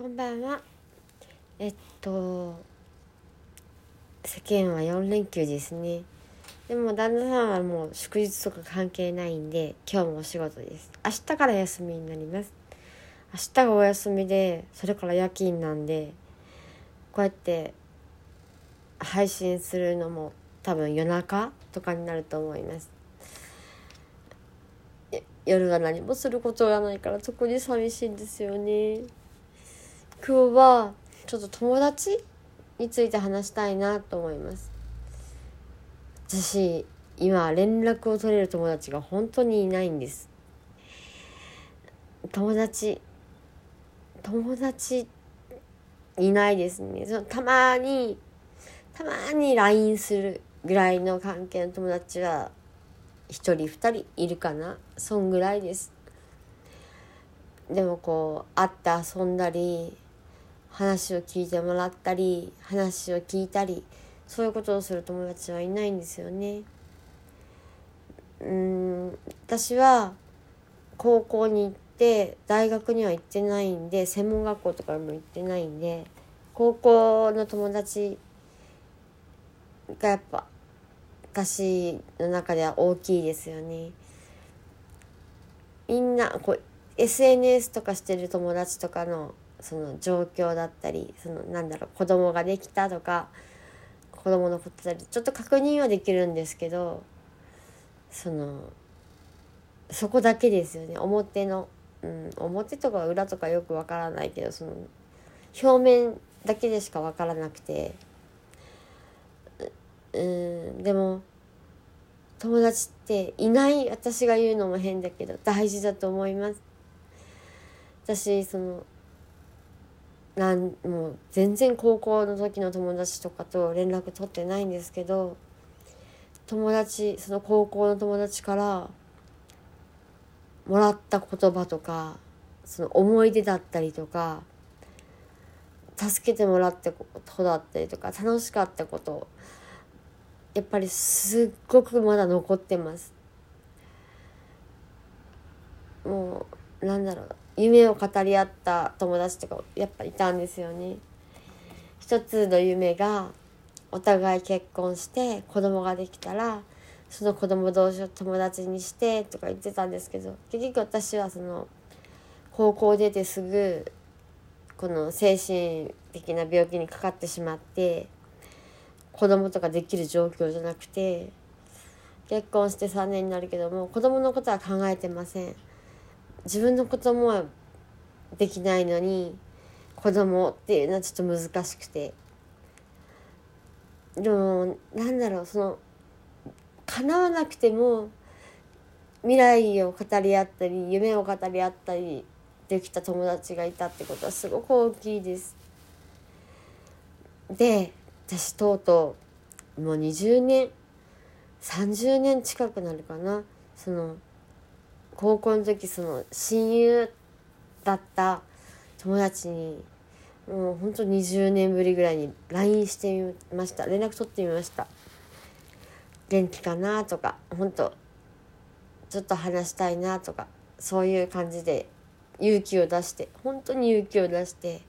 こんばんは。えっと世間は4連休ですね。でも旦那さんはもう祝日とか関係ないんで今日もお仕事です。明日から休みになります。明日がお休みでそれから夜勤なんでこうやって配信するのも多分夜中とかになると思います。夜は何もすることがないから特に寂しいんですよね。今日はちょっと友達について話したいなと思います。私今連絡を取れる友達が本当にいないんです。友達友達いないですね。そのたまにたまに LINE するぐらいの関係の友達は1人2人いるかな。そんぐらいです。でもこう会って遊んだり話を聞いてもらったり話を聞いたりそういうことをする友達はいないんですよね。うん私は高校に行って大学には行ってないんで専門学校とかも行ってないんで高校の友達がやっぱ私の中では大きいですよね。みんなこう SNS とかしてる友達とかのその状況だったりそのなんだろう子供ができたとか子供のことだったりちょっと確認はできるんですけどそのそこだけですよね。表の、うん、表とか裏とかよくわからないけどその表面だけでしかわからなくてうんでも友達っていない私が言うのも変だけど大事だと思います。私そのなんもう全然高校の時の友達とかと連絡取ってないんですけど友達その高校の友達からもらった言葉とかその思い出だったりとか助けてもらったことだったりとか楽しかったことやっぱりすっごくまだ残ってます。もうなんだろう。夢を語り合った友達とかやっぱいたんですよね。一つの夢がお互い結婚して子供ができたらその子供同士を友達にしてとか言ってたんですけど結局私はその高校出てすぐこの精神的な病気にかかってしまって子供とかできる状況じゃなくて結婚して3年になるけども子供のことは考えてません。自分のこともできないのに子供っていうのはちょっと難しくてでもなんだろうその叶わなくても未来を語り合ったり夢を語り合ったりできた友達がいたってことはすごく大きいです。で私とうとうもう20年30年近くなるかなその高校の時その親友だった友達にもうほんと20年ぶりぐらいに LINE してみました。連絡取ってみました。元気かなとか本当ちょっと話したいなとかそういう感じで勇気を出して本当に勇気を出して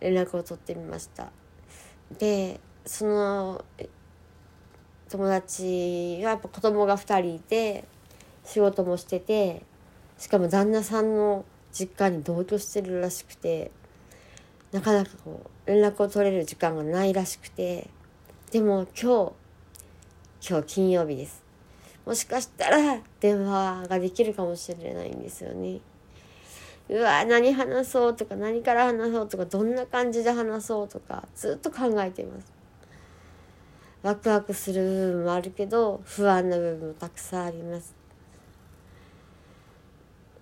連絡を取ってみました。でその友達はやっぱ子供が2人いて仕事もしててしかも旦那さんの実家に同居してるらしくてなかなかこう連絡を取れる時間がないらしくてでも今日今日金曜日です。もしかしたら電話ができるかもしれないんですよね。うわ何話そうとか何から話そうとかどんな感じで話そうとかずっと考えています。ワクワクする部分もあるけど不安な部分もたくさんあります。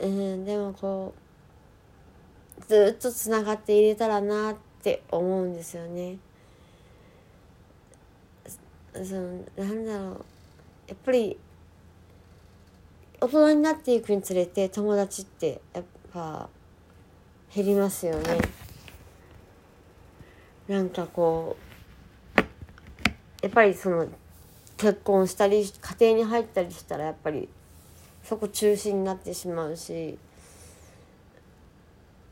うんでもこうずっとつながっていれたらなって思うんですよね。そのなんだろうやっぱり大人になっていくにつれて友達ってやっぱ減りますよね。なんかこうやっぱりその結婚したり家庭に入ったりしたらやっぱりそこ中心になってしまうし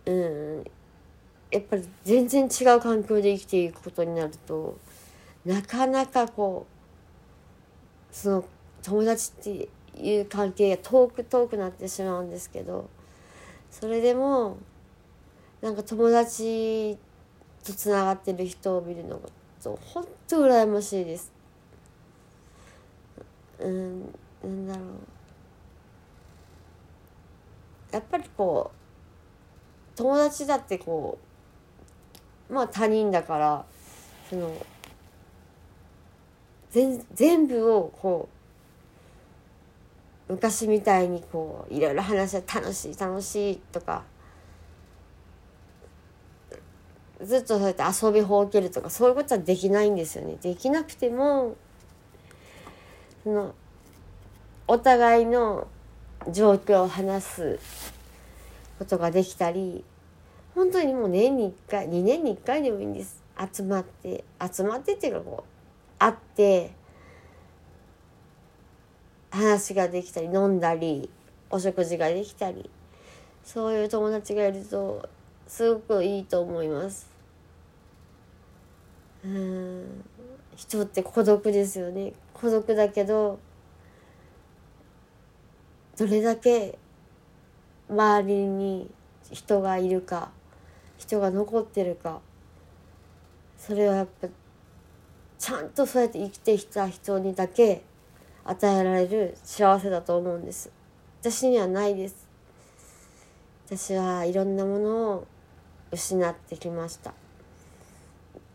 うんやっぱり全然違う環境で生きていくことになるとなかなかこうその友達っていう関係が遠く遠くなってしまうんですけどそれでもなんか友達とつながってる人を見るのが本当羨ましいです。うんなんだろうやっぱりこう友達だってこうまあ他人だからその全全部をこう昔みたいにこういろいろ話して楽しい楽しいとかずっとそうやって遊びほうけるとかそういうことはできないんですよね。できなくてもそのお互いの状況を話すことができたり本当にもう年に1回2年に1回でもいいんです。集まって集まってっていうかこう会って話ができたり飲んだりお食事ができたりそういう友達がいるとすごくいいと思います。うん。人って孤独ですよね。孤独だけどどれだけ周りに人がいるか人が残ってるかそれはやっぱちゃんとそうやって生きてきた人にだけ与えられる幸せだと思うんです。私にはないです。私はいろんなものを失ってきました。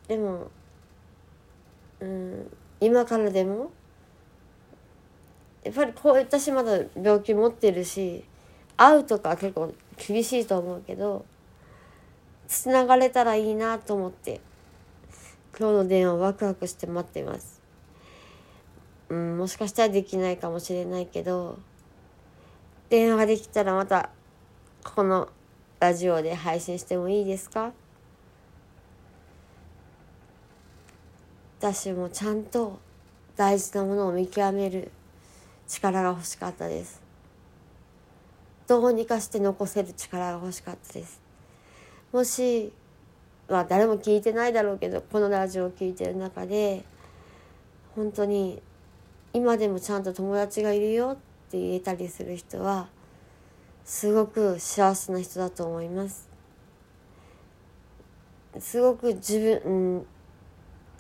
でもうん今からでもやっぱりこう私まだ病気持ってるし会うとか結構厳しいと思うけどつながれたらいいなと思って今日の電話ワクワクして待ってます。うん、もしかしたらできないかもしれないけど電話できたらまたこのラジオで配信してもいいですか？私もちゃんと大事なものを見極める力が欲しかったです。どうにかして残せる力が欲しかったです。もしまあ誰も聞いてないだろうけどこのラジオを聞いてる中で本当に今でもちゃんと友達がいるよって言えたりする人はすごく幸せな人だと思います。すごく自分、うん、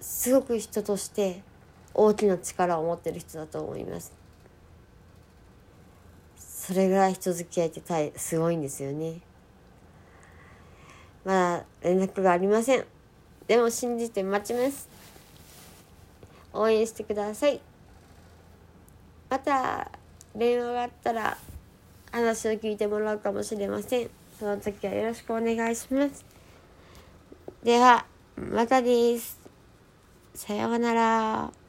すごく人として大きな力を持ってる人だと思います。それぐらい人付き合いってたいすごいんですよね。まだ連絡がありません。でも信じて待ちます。応援してください。また電話があったら話を聞いてもらうかもしれません。その時はよろしくお願いします。ではまたです。さようなら。